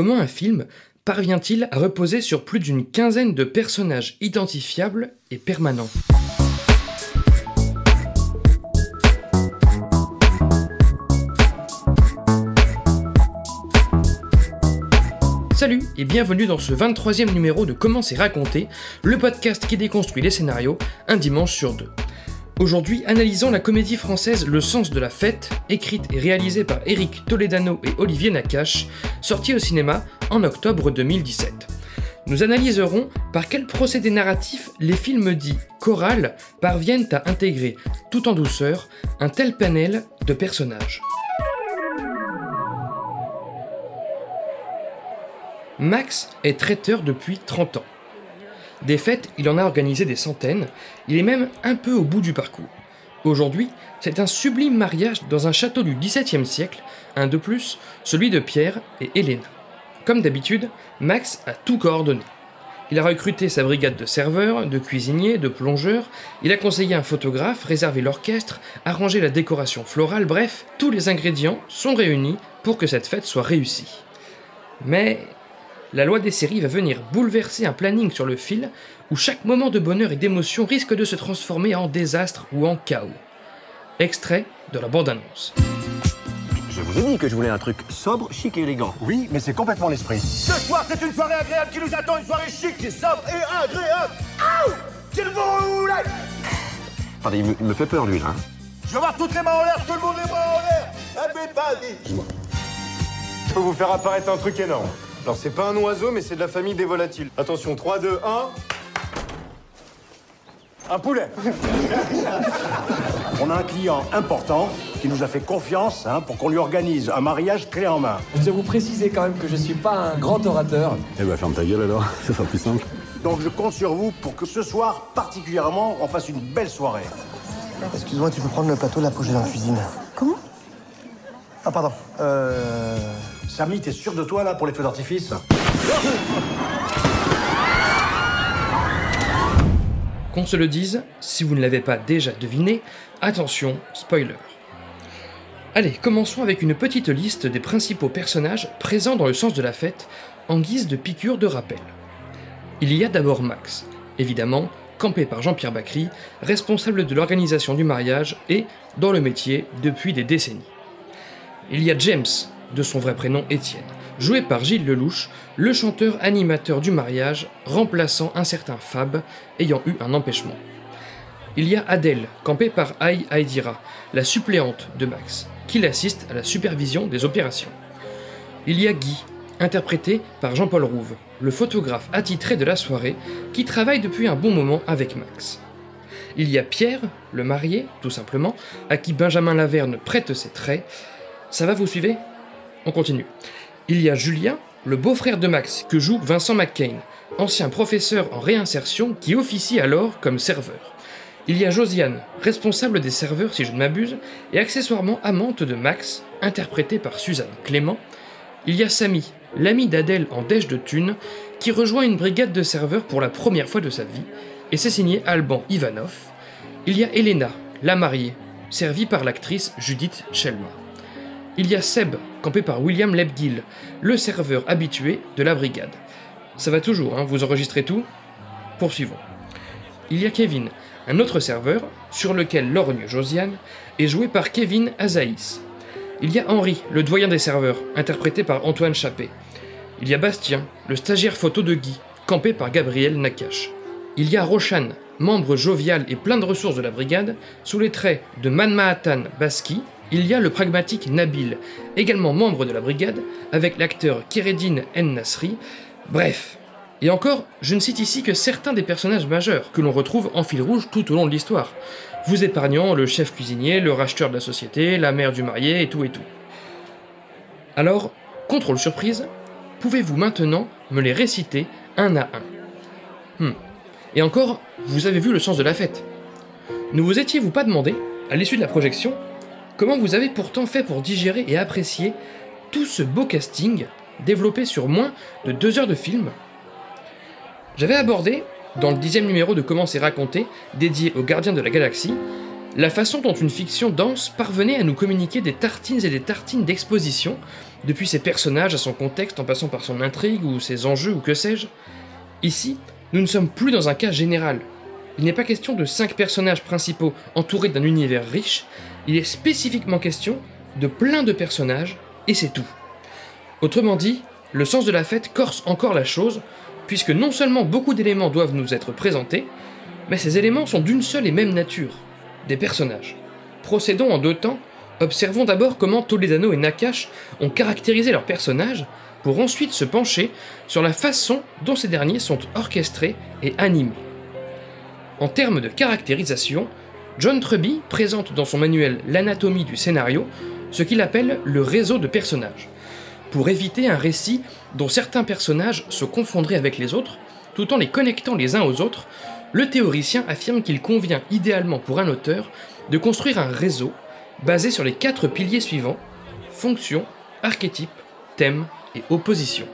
Comment un film parvient-il à reposer sur plus d'une quinzaine de personnages identifiables et permanents? Salut et bienvenue dans ce 23e numéro de Comment c'est raconté, le podcast qui déconstruit les scénarios un dimanche sur deux. Aujourd'hui, analysons la comédie française Le sens de la fête, écrite et réalisée par Eric Toledano et Olivier Nakache, sortie au cinéma en octobre 2017. Nous analyserons par quel procédé narratif les films dits choral parviennent à intégrer, tout en douceur, un tel panel de personnages. Max est traiteur depuis 30 ans. Des fêtes, il en a organisé des centaines, il est même un peu au bout du parcours. Aujourd'hui, c'est un sublime mariage dans un château du XVIIe siècle, un de plus, celui de Pierre et Hélène. Comme d'habitude, Max a tout coordonné. Il a recruté sa brigade de serveurs, de cuisiniers, de plongeurs, il a conseillé un photographe, réservé l'orchestre, arrangé la décoration florale, bref, tous les ingrédients sont réunis pour que cette fête soit réussie. Mais la loi des séries va venir bouleverser un planning sur le fil où chaque moment de bonheur et d'émotion risque de se transformer en désastre ou en chaos. Extrait de la bande-annonce. Je vous ai dit que je voulais un truc sobre, chic et élégant. Oui, mais c'est complètement l'esprit. Ce soir, c'est une soirée agréable qui nous attend, une soirée chic, sobre et agréable. Aouh Qu'il vous Attendez, il me, il me fait peur, lui, là. hein. Je veux voir toutes les mains en l'air, tout le monde les bras en l'air. Eh ben. Je peux vous faire apparaître un truc énorme. Alors, c'est pas un oiseau, mais c'est de la famille des volatiles. Attention, 3, 2, 1. Un poulet. On a un client important qui nous a fait confiance hein, pour qu'on lui organise un mariage clé en main. Je dois vous préciser quand même que je suis pas un grand orateur. Eh ben ferme ta gueule alors, ça sera plus simple. Donc je compte sur vous pour que ce soir, particulièrement, on fasse une belle soirée. Excuse-moi, tu peux prendre le plateau, là, faut que dans la cuisine. Comment? Ah, pardon. Euh... Samy, t'es sûr de toi là pour les feux d'artifice Qu'on se le dise, si vous ne l'avez pas déjà deviné, attention, spoiler. Allez, commençons avec une petite liste des principaux personnages présents dans le sens de la fête, en guise de piqûre de rappel. Il y a d'abord Max, évidemment, campé par Jean-Pierre Bacry, responsable de l'organisation du mariage et dans le métier depuis des décennies. Il y a James, de son vrai prénom Étienne, joué par Gilles Lelouch, le chanteur animateur du mariage, remplaçant un certain Fab ayant eu un empêchement. Il y a Adèle, campée par Aïe Aïdira, la suppléante de Max, qui l'assiste à la supervision des opérations. Il y a Guy, interprété par Jean-Paul Rouve, le photographe attitré de la soirée, qui travaille depuis un bon moment avec Max. Il y a Pierre, le marié, tout simplement, à qui Benjamin Laverne prête ses traits. Ça va, vous suivez? On continue. Il y a Julien, le beau-frère de Max, que joue Vincent McCain, ancien professeur en réinsertion qui officie alors comme serveur. Il y a Josiane, responsable des serveurs si je ne m'abuse, et accessoirement amante de Max, interprétée par Suzanne Clément. Il y a Samy, l'ami d'Adèle en dèche de thunes, qui rejoint une brigade de serveurs pour la première fois de sa vie, et c'est signé Alban Ivanov. Il y a Elena, la mariée, servie par l'actrice Judith Shelma. Il y a Seb, campé par William Lebgill, le serveur habitué de la brigade. Ça va toujours, hein, vous enregistrez tout Poursuivons. Il y a Kevin, un autre serveur, sur lequel lorgne Josiane, est joué par Kevin Azaïs. Il y a Henri, le doyen des serveurs, interprété par Antoine Chappé. Il y a Bastien, le stagiaire photo de Guy, campé par Gabriel Nakache. Il y a Roshan, membre jovial et plein de ressources de la brigade, sous les traits de Manmahatan Baski. Il y a le pragmatique Nabil, également membre de la brigade, avec l'acteur Keredine N. Nasri. Bref. Et encore, je ne cite ici que certains des personnages majeurs que l'on retrouve en fil rouge tout au long de l'histoire, vous épargnant le chef cuisinier, le racheteur de la société, la mère du marié et tout et tout. Alors, contrôle surprise, pouvez-vous maintenant me les réciter un à un? Hmm. Et encore, vous avez vu le sens de la fête. Ne vous étiez-vous pas demandé, à l'issue de la projection, comment vous avez pourtant fait pour digérer et apprécier tout ce beau casting développé sur moins de deux heures de film J'avais abordé, dans le dixième numéro de Comment c'est raconté, dédié aux gardiens de la galaxie, la façon dont une fiction dense parvenait à nous communiquer des tartines et des tartines d'exposition, depuis ses personnages à son contexte en passant par son intrigue ou ses enjeux ou que sais-je. Ici, nous ne sommes plus dans un cas général. Il n'est pas question de cinq personnages principaux entourés d'un univers riche, il est spécifiquement question de plein de personnages, et c'est tout. Autrement dit, le sens de la fête corse encore la chose, puisque non seulement beaucoup d'éléments doivent nous être présentés, mais ces éléments sont d'une seule et même nature, des personnages. Procédons en deux temps, observons d'abord comment Toledano et Nakash ont caractérisé leurs personnages, pour ensuite se pencher sur la façon dont ces derniers sont orchestrés et animés. En termes de caractérisation, John Truby présente dans son manuel L'anatomie du scénario ce qu'il appelle le réseau de personnages, pour éviter un récit dont certains personnages se confondraient avec les autres, tout en les connectant les uns aux autres, le théoricien affirme qu'il convient idéalement pour un auteur de construire un réseau basé sur les quatre piliers suivants fonction, archétype, thème et opposition.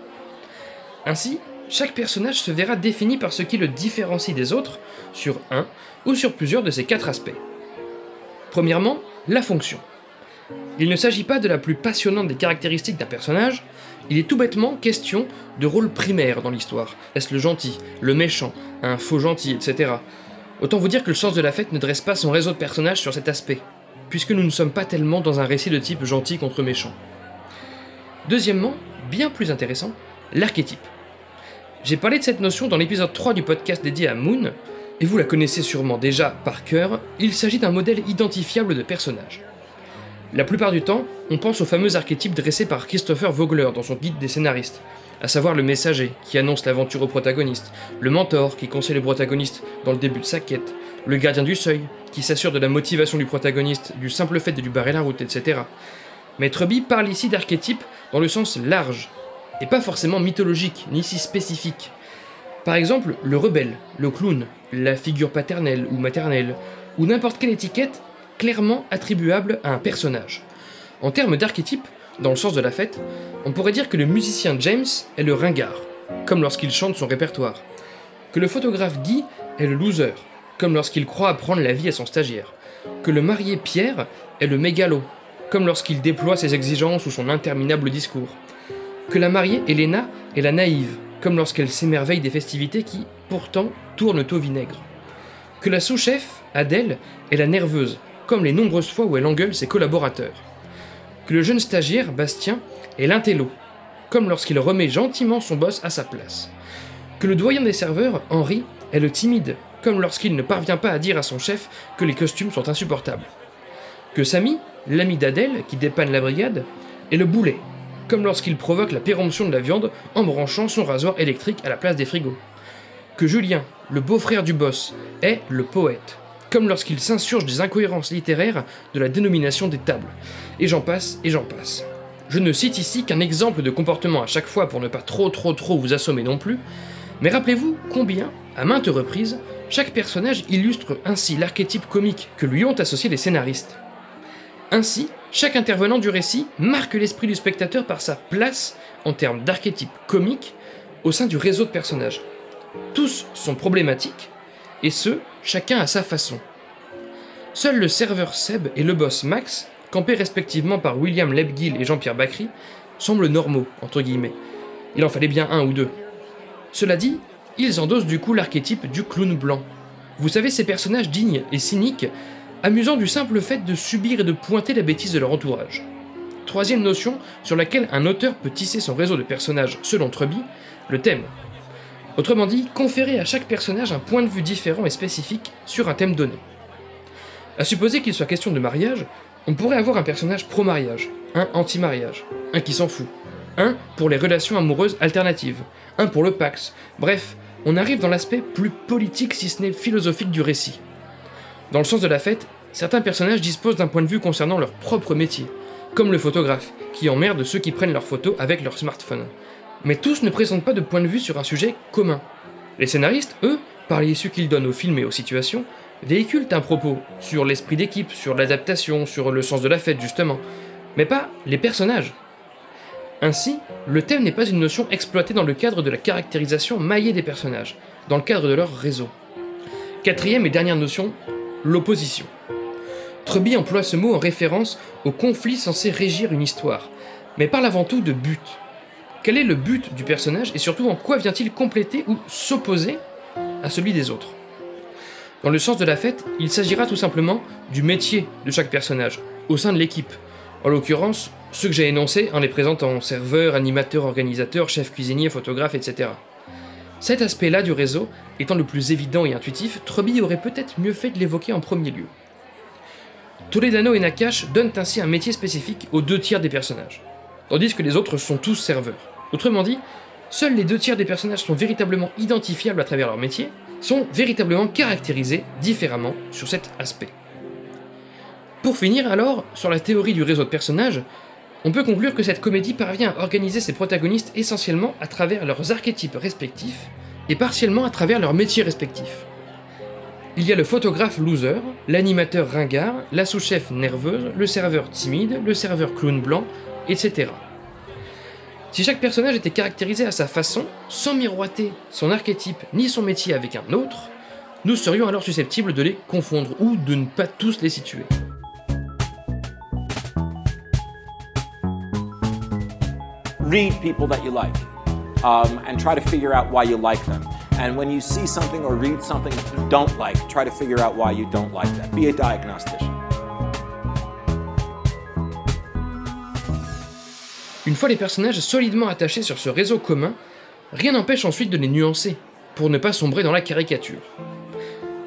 Ainsi, chaque personnage se verra défini par ce qui le différencie des autres sur un ou sur plusieurs de ces quatre aspects. Premièrement, la fonction. Il ne s'agit pas de la plus passionnante des caractéristiques d'un personnage, il est tout bêtement question de rôle primaire dans l'histoire. Est-ce le gentil, le méchant, un faux gentil, etc. Autant vous dire que le sens de la fête ne dresse pas son réseau de personnages sur cet aspect, puisque nous ne sommes pas tellement dans un récit de type gentil contre méchant. Deuxièmement, bien plus intéressant, l'archétype. J'ai parlé de cette notion dans l'épisode 3 du podcast dédié à Moon, et vous la connaissez sûrement déjà par cœur, il s'agit d'un modèle identifiable de personnage. La plupart du temps, on pense au fameux archétype dressé par Christopher Vogler dans son guide des scénaristes, à savoir le messager qui annonce l'aventure au protagoniste, le mentor qui conseille le protagoniste dans le début de sa quête, le gardien du seuil qui s'assure de la motivation du protagoniste, du simple fait de lui barrer la route, etc. Mais Truby parle ici d'archétype dans le sens large, et pas forcément mythologique, ni si spécifique. Par exemple, le rebelle, le clown, la figure paternelle ou maternelle, ou n'importe quelle étiquette clairement attribuable à un personnage. En termes d'archétype, dans le sens de la fête, on pourrait dire que le musicien James est le ringard, comme lorsqu'il chante son répertoire, que le photographe Guy est le loser, comme lorsqu'il croit apprendre la vie à son stagiaire, que le marié Pierre est le mégalo, comme lorsqu'il déploie ses exigences ou son interminable discours, que la mariée Elena est la naïve, comme lorsqu'elle s'émerveille des festivités qui, pourtant, tournent au vinaigre, que la sous-chef, Adèle, est la nerveuse, comme les nombreuses fois où elle engueule ses collaborateurs. Que le jeune stagiaire, Bastien, est l'intello, comme lorsqu'il remet gentiment son boss à sa place. Que le doyen des serveurs, Henri, est le timide, comme lorsqu'il ne parvient pas à dire à son chef que les costumes sont insupportables. Que Samy, l'ami d'Adèle, qui dépanne la brigade, est le boulet, comme lorsqu'il provoque la péremption de la viande en branchant son rasoir électrique à la place des frigos. Que Julien, le beau-frère du boss, est le poète, comme lorsqu'il s'insurge des incohérences littéraires de la dénomination des tables. Et j'en passe, et j'en passe. Je ne cite ici qu'un exemple de comportement à chaque fois pour ne pas trop trop trop vous assommer non plus, mais rappelez-vous combien, à maintes reprises, chaque personnage illustre ainsi l'archétype comique que lui ont associé les scénaristes. Ainsi, chaque intervenant du récit marque l'esprit du spectateur par sa place en termes d'archétype comique au sein du réseau de personnages. Tous sont problématiques, et ce, chacun à sa façon. Seul le serveur Seb et le boss Max, campés respectivement par William Lebguil et Jean-Pierre Bacry, semblent normaux, entre guillemets. Il en fallait bien un ou deux. Cela dit, ils endossent du coup l'archétype du clown blanc. Vous savez, ces personnages dignes et cyniques, amusant du simple fait de subir et de pointer la bêtise de leur entourage. Troisième notion sur laquelle un auteur peut tisser son réseau de personnages selon Truby, le thème. Autrement dit, conférer à chaque personnage un point de vue différent et spécifique sur un thème donné. À supposer qu'il soit question de mariage, on pourrait avoir un personnage pro-mariage, un anti-mariage, un qui s'en fout, un pour les relations amoureuses alternatives, un pour le Pax, bref, on arrive dans l'aspect plus politique si ce n'est philosophique du récit. Dans le sens de la fête, certains personnages disposent d'un point de vue concernant leur propre métier, comme le photographe, qui emmerde ceux qui prennent leurs photos avec leur smartphone. Mais tous ne présentent pas de point de vue sur un sujet commun. Les scénaristes, eux, par l'issue qu'ils donnent aux films et aux situations, véhiculent un propos sur l'esprit d'équipe, sur l'adaptation, sur le sens de la fête justement, mais pas les personnages. Ainsi, le thème n'est pas une notion exploitée dans le cadre de la caractérisation maillée des personnages, dans le cadre de leur réseau. Quatrième et dernière notion, l'opposition. Truby emploie ce mot en référence au conflit censé régir une histoire, mais parle avant tout de but. Quel est le but du personnage et surtout en quoi vient-il compléter ou s'opposer à celui des autres? Dans le sens de la fête, il s'agira tout simplement du métier de chaque personnage, au sein de l'équipe. En l'occurrence, ceux que j'ai énoncés en les présentant serveur, animateur, organisateur, chef cuisinier, photographe, etc. Cet aspect-là du réseau étant le plus évident et intuitif, Truby aurait peut-être mieux fait de l'évoquer en premier lieu. Toledano et Nakash donnent ainsi un métier spécifique aux deux tiers des personnages, tandis que les autres sont tous serveurs. Autrement dit, seuls les deux tiers des personnages sont véritablement identifiables à travers leur métier, sont véritablement caractérisés différemment sur cet aspect. Pour finir alors, sur la théorie du réseau de personnages, on peut conclure que cette comédie parvient à organiser ses protagonistes essentiellement à travers leurs archétypes respectifs et partiellement à travers leurs métiers respectifs. Il y a le photographe loser, l'animateur ringard, la sous-chef nerveuse, le serveur timide, le serveur clown blanc, etc. Si chaque personnage était caractérisé à sa façon, sans miroiter son archétype ni son métier avec un autre, nous serions alors susceptibles de les confondre ou de ne pas tous les situer. read people that you like um, and try to figure out why you like. And when you see something or read something you don't like, try to figure out why you don't like that. Be a diagnostician. Une fois les personnages solidement attachés sur ce réseau commun, rien n'empêche ensuite de les nuancer, pour ne pas sombrer dans la caricature.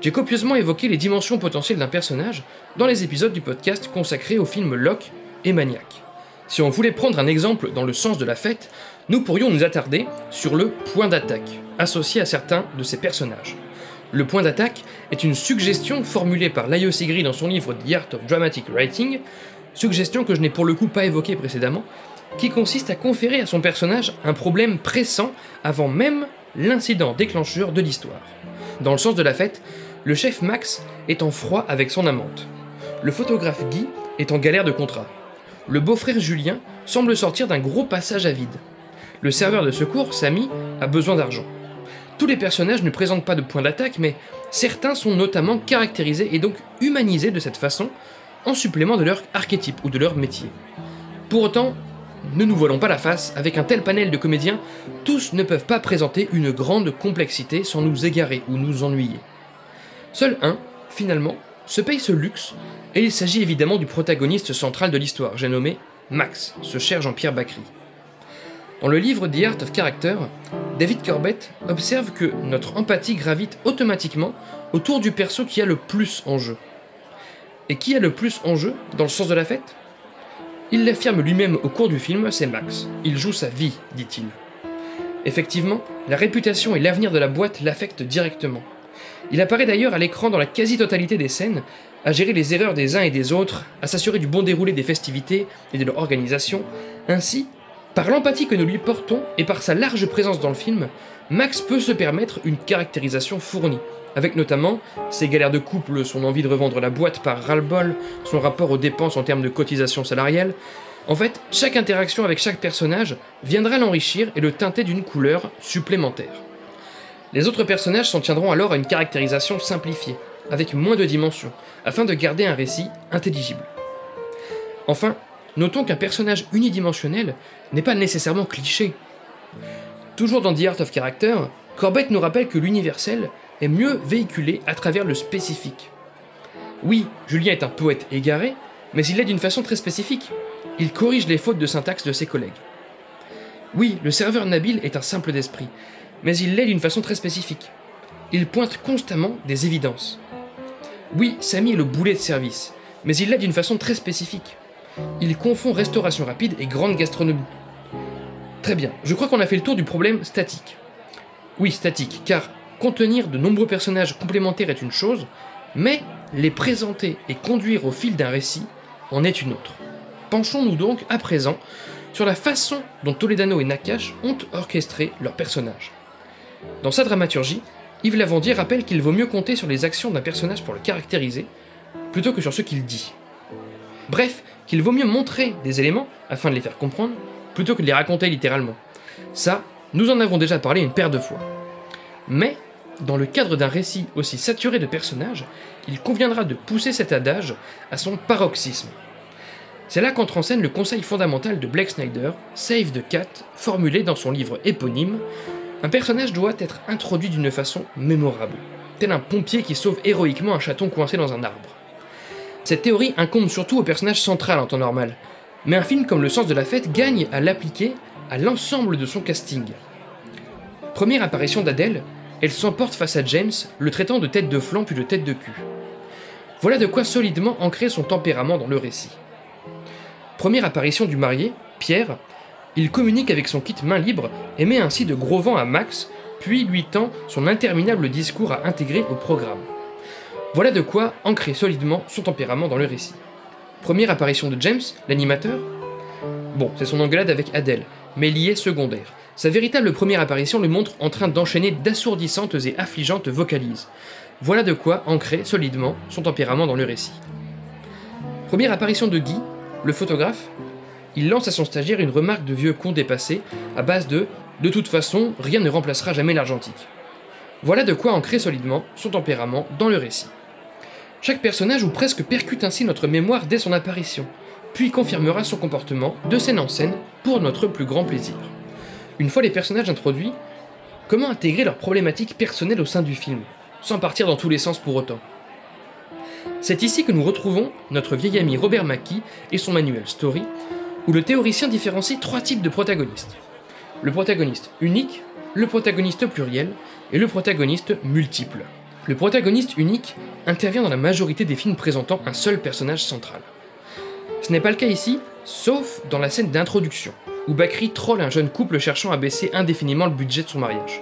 J'ai copieusement évoqué les dimensions potentielles d'un personnage dans les épisodes du podcast consacrés au film Locke et Maniac. Si on voulait prendre un exemple dans le sens de la fête, nous pourrions nous attarder sur le point d'attaque, associé à certains de ces personnages. Le point d'attaque est une suggestion formulée par Laio Sigri dans son livre The Art of Dramatic Writing, suggestion que je n'ai pour le coup pas évoquée précédemment, qui consiste à conférer à son personnage un problème pressant avant même l'incident déclencheur de l'histoire. Dans le sens de la fête, le chef Max est en froid avec son amante. Le photographe Guy est en galère de contrat. Le beau-frère Julien semble sortir d'un gros passage à vide. Le serveur de secours, Samy, a besoin d'argent. Tous les personnages ne présentent pas de point d'attaque, mais certains sont notamment caractérisés et donc humanisés de cette façon, en supplément de leur archétype ou de leur métier. Pour autant, ne nous voilons pas la face, avec un tel panel de comédiens, tous ne peuvent pas présenter une grande complexité sans nous égarer ou nous ennuyer. Seul un, finalement, se paye ce luxe, et il s'agit évidemment du protagoniste central de l'histoire, j'ai nommé Max, ce cher Jean-Pierre Bacry. Dans le livre The Art of Character, David Corbett observe que notre empathie gravite automatiquement autour du perso qui a le plus en jeu. Et qui a le plus en jeu dans le sens de la fête? Il l'affirme lui-même au cours du film, c'est Max. Il joue sa vie, dit-il. Effectivement, la réputation et l'avenir de la boîte l'affectent directement. Il apparaît d'ailleurs à l'écran dans la quasi-totalité des scènes, à gérer les erreurs des uns et des autres, à s'assurer du bon déroulé des festivités et de leur organisation. Ainsi, par l'empathie que nous lui portons et par sa large présence dans le film, Max peut se permettre une caractérisation fournie, avec notamment ses galères de couple, son envie de revendre la boîte par ras-le-bol, son rapport aux dépenses en termes de cotisation salariale. En fait, chaque interaction avec chaque personnage viendra l'enrichir et le teinter d'une couleur supplémentaire. Les autres personnages s'en tiendront alors à une caractérisation simplifiée, avec moins de dimensions, afin de garder un récit intelligible. Enfin, notons qu'un personnage unidimensionnel n'est pas nécessairement cliché. Toujours dans The Art of Character, Corbett nous rappelle que l'universel est mieux véhiculé à travers le spécifique. Oui, Julien est un poète égaré, mais il l'est d'une façon très spécifique. Il corrige les fautes de syntaxe de ses collègues. Oui, le serveur Nabil est un simple d'esprit, mais il l'est d'une façon très spécifique. Il pointe constamment des évidences. Oui, Samy est le boulet de service, mais il l'est d'une façon très spécifique. Il confond restauration rapide et grande gastronomie. Très bien, je crois qu'on a fait le tour du problème statique. Oui, statique, car contenir de nombreux personnages complémentaires est une chose, mais les présenter et conduire au fil d'un récit en est une autre. Penchons-nous donc à présent sur la façon dont Toledano et Nakash ont orchestré leurs personnages. Dans sa dramaturgie, Yves Lavandier rappelle qu'il vaut mieux compter sur les actions d'un personnage pour le caractériser, plutôt que sur ce qu'il dit. Bref, qu'il vaut mieux montrer des éléments afin de les faire comprendre, plutôt que de les raconter littéralement. Ça, nous en avons déjà parlé une paire de fois. Mais dans le cadre d'un récit aussi saturé de personnages, il conviendra de pousser cet adage à son paroxysme. C'est là qu'entre en scène le conseil fondamental de Blake Snyder, Save the Cat, formulé dans son livre éponyme Un personnage doit être introduit d'une façon mémorable, tel un pompier qui sauve héroïquement un chaton coincé dans un arbre. Cette théorie incombe surtout au personnage central en temps normal, mais un film comme Le Sens de la Fête gagne à l'appliquer à l'ensemble de son casting. Première apparition d'Adèle, elle s'emporte face à James, le traitant de tête de flanc puis de tête de cul. Voilà de quoi solidement ancrer son tempérament dans le récit. Première apparition du marié, Pierre, il communique avec son kit main libre et met ainsi de gros vent à Max, puis lui tend son interminable discours à intégrer au programme. Voilà de quoi ancrer solidement son tempérament dans le récit. Première apparition de James, l'animateur? Bon, c'est son engueulade avec Adèle, mais liée secondaire. Sa véritable première apparition le montre en train d'enchaîner d'assourdissantes et affligeantes vocalises. Voilà de quoi ancrer solidement son tempérament dans le récit. Première apparition de Guy, le photographe? Il lance à son stagiaire une remarque de vieux con dépassé, à base de De toute façon, rien ne remplacera jamais l'argentique. Voilà de quoi ancrer solidement son tempérament dans le récit. Chaque personnage ou presque percute ainsi notre mémoire dès son apparition, puis confirmera son comportement de scène en scène pour notre plus grand plaisir. Une fois les personnages introduits, comment intégrer leurs problématiques personnelles au sein du film, sans partir dans tous les sens pour autant? C'est ici que nous retrouvons notre vieil ami Robert Mackie et son manuel Story, où le théoricien différencie trois types de protagonistes. Le protagoniste unique, le protagoniste pluriel et le protagoniste multiple. Le protagoniste unique intervient dans la majorité des films présentant un seul personnage central. Ce n'est pas le cas ici, sauf dans la scène d'introduction, où Bakri troll un jeune couple cherchant à baisser indéfiniment le budget de son mariage.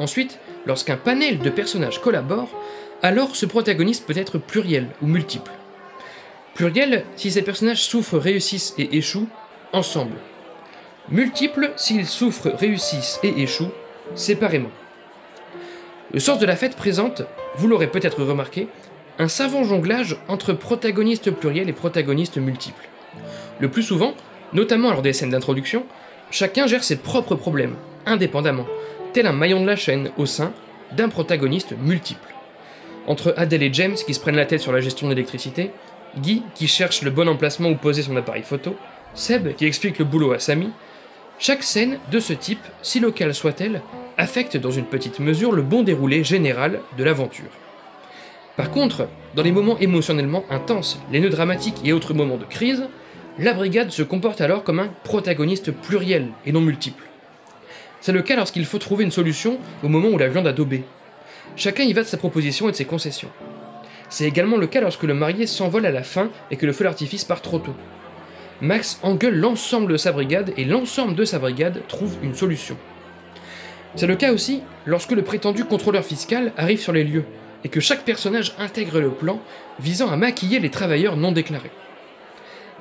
Ensuite, lorsqu'un panel de personnages collabore, alors ce protagoniste peut être pluriel ou multiple. Pluriel si ces personnages souffrent, réussissent et échouent ensemble. Multiple s'ils souffrent, réussissent et échouent séparément. Le sens de la fête présente, vous l'aurez peut-être remarqué, un savant jonglage entre protagonistes pluriels et protagonistes multiples. Le plus souvent, notamment lors des scènes d'introduction, chacun gère ses propres problèmes, indépendamment, tel un maillon de la chaîne au sein d'un protagoniste multiple. Entre Adèle et James qui se prennent la tête sur la gestion de l'électricité, Guy qui cherche le bon emplacement où poser son appareil photo, Seb qui explique le boulot à Samy, chaque scène de ce type, si locale soit-elle, affecte dans une petite mesure le bon déroulé général de l'aventure. Par contre, dans les moments émotionnellement intenses, les nœuds dramatiques et autres moments de crise, la brigade se comporte alors comme un protagoniste pluriel et non multiple. C'est le cas lorsqu'il faut trouver une solution au moment où la viande a daubé. Chacun y va de sa proposition et de ses concessions. C'est également le cas lorsque le marié s'envole à la fin et que le feu d'artifice part trop tôt. Max engueule l'ensemble de sa brigade et l'ensemble de sa brigade trouve une solution. C'est le cas aussi lorsque le prétendu contrôleur fiscal arrive sur les lieux et que chaque personnage intègre le plan visant à maquiller les travailleurs non déclarés.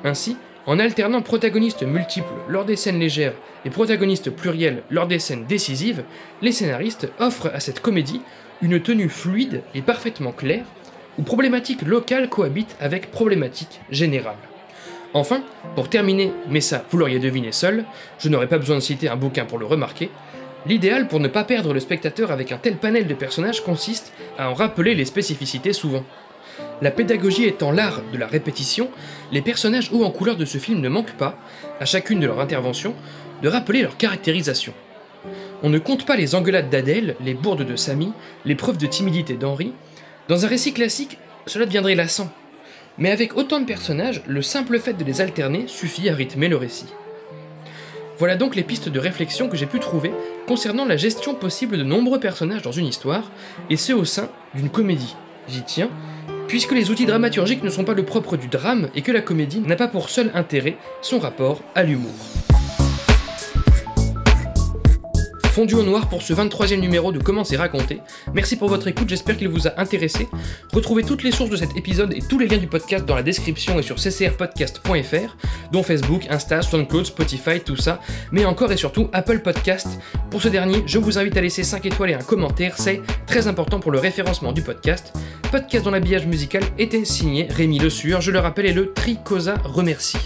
Ainsi, en alternant protagonistes multiples lors des scènes légères et protagonistes pluriels lors des scènes décisives, les scénaristes offrent à cette comédie une tenue fluide et parfaitement claire, où problématiques locales cohabitent avec problématiques générales. Enfin, pour terminer, mais ça vous l'auriez deviné seul, je n'aurais pas besoin de citer un bouquin pour le remarquer, l'idéal pour ne pas perdre le spectateur avec un tel panel de personnages consiste à en rappeler les spécificités souvent. La pédagogie étant l'art de la répétition, les personnages hauts en couleur de ce film ne manquent pas, à chacune de leurs interventions, de rappeler leur caractérisation. On ne compte pas les engueulades d'Adèle, les bourdes de Samy, les preuves de timidité d'Henri. Dans un récit classique, cela deviendrait lassant. Mais avec autant de personnages, le simple fait de les alterner suffit à rythmer le récit. Voilà donc les pistes de réflexion que j'ai pu trouver concernant la gestion possible de nombreux personnages dans une histoire, et ce au sein d'une comédie. J'y tiens, puisque les outils dramaturgiques ne sont pas le propre du drame et que la comédie n'a pas pour seul intérêt son rapport à l'humour. Fondu au noir pour ce 23e numéro de Comment c'est raconté. Merci pour votre écoute, j'espère qu'il vous a intéressé. Retrouvez toutes les sources de cet épisode et tous les liens du podcast dans la description et sur ccrpodcast.fr, dont Facebook, Insta, SoundCloud, Spotify, tout ça, mais encore et surtout Apple Podcast. Pour ce dernier, je vous invite à laisser 5 étoiles et un commentaire, c'est très important pour le référencement du podcast. Podcast dans l'habillage musical était signé Rémi Le Sueur, je le rappelle, et le Tricosa remercie.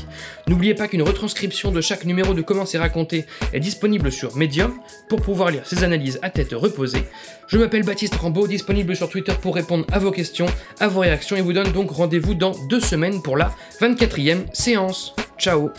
N'oubliez pas qu'une retranscription de chaque numéro de Comment c'est raconté est disponible sur Medium pour pouvoir lire ses analyses à tête reposée. Je m'appelle Baptiste Rambaud, disponible sur Twitter pour répondre à vos questions, à vos réactions et vous donne donc rendez-vous dans deux semaines pour la 24e séance. Ciao